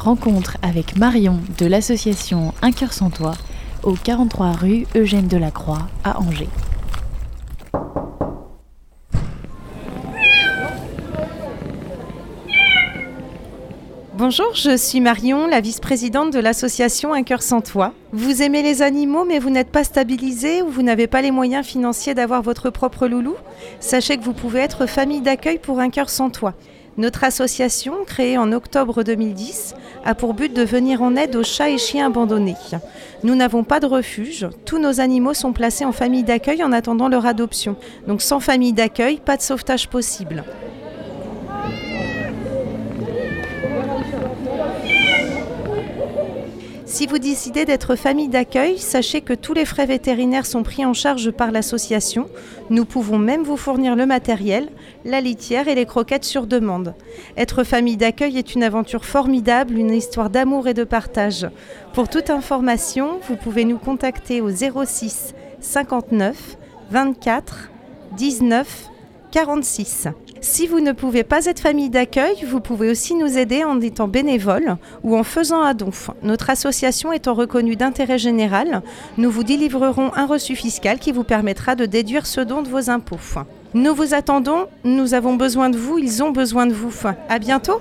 Rencontre avec Marion de l'association Un cœur sans toi au 43 rue Eugène Delacroix à Angers. Bonjour, je suis Marion, la vice-présidente de l'association Un cœur sans toi. Vous aimez les animaux mais vous n'êtes pas stabilisé ou vous n'avez pas les moyens financiers d'avoir votre propre loulou? Sachez que vous pouvez être famille d'accueil pour Un cœur sans toi. Notre association, créée en octobre 2010, a pour but de venir en aide aux chats et chiens abandonnés. Nous n'avons pas de refuge, tous nos animaux sont placés en famille d'accueil en attendant leur adoption. Donc sans famille d'accueil, pas de sauvetage possible. Si vous décidez d'être famille d'accueil, sachez que tous les frais vétérinaires sont pris en charge par l'association. Nous pouvons même vous fournir le matériel, la litière et les croquettes sur demande. Être famille d'accueil est une aventure formidable, une histoire d'amour et de partage. Pour toute information, vous pouvez nous contacter au 06 59 24 19 46. Si vous ne pouvez pas être famille d'accueil, vous pouvez aussi nous aider en étant bénévole ou en faisant un don. Notre association étant reconnue d'intérêt général, nous vous délivrerons un reçu fiscal qui vous permettra de déduire ce don de vos impôts. Nous vous attendons, nous avons besoin de vous, ils ont besoin de vous. À bientôt.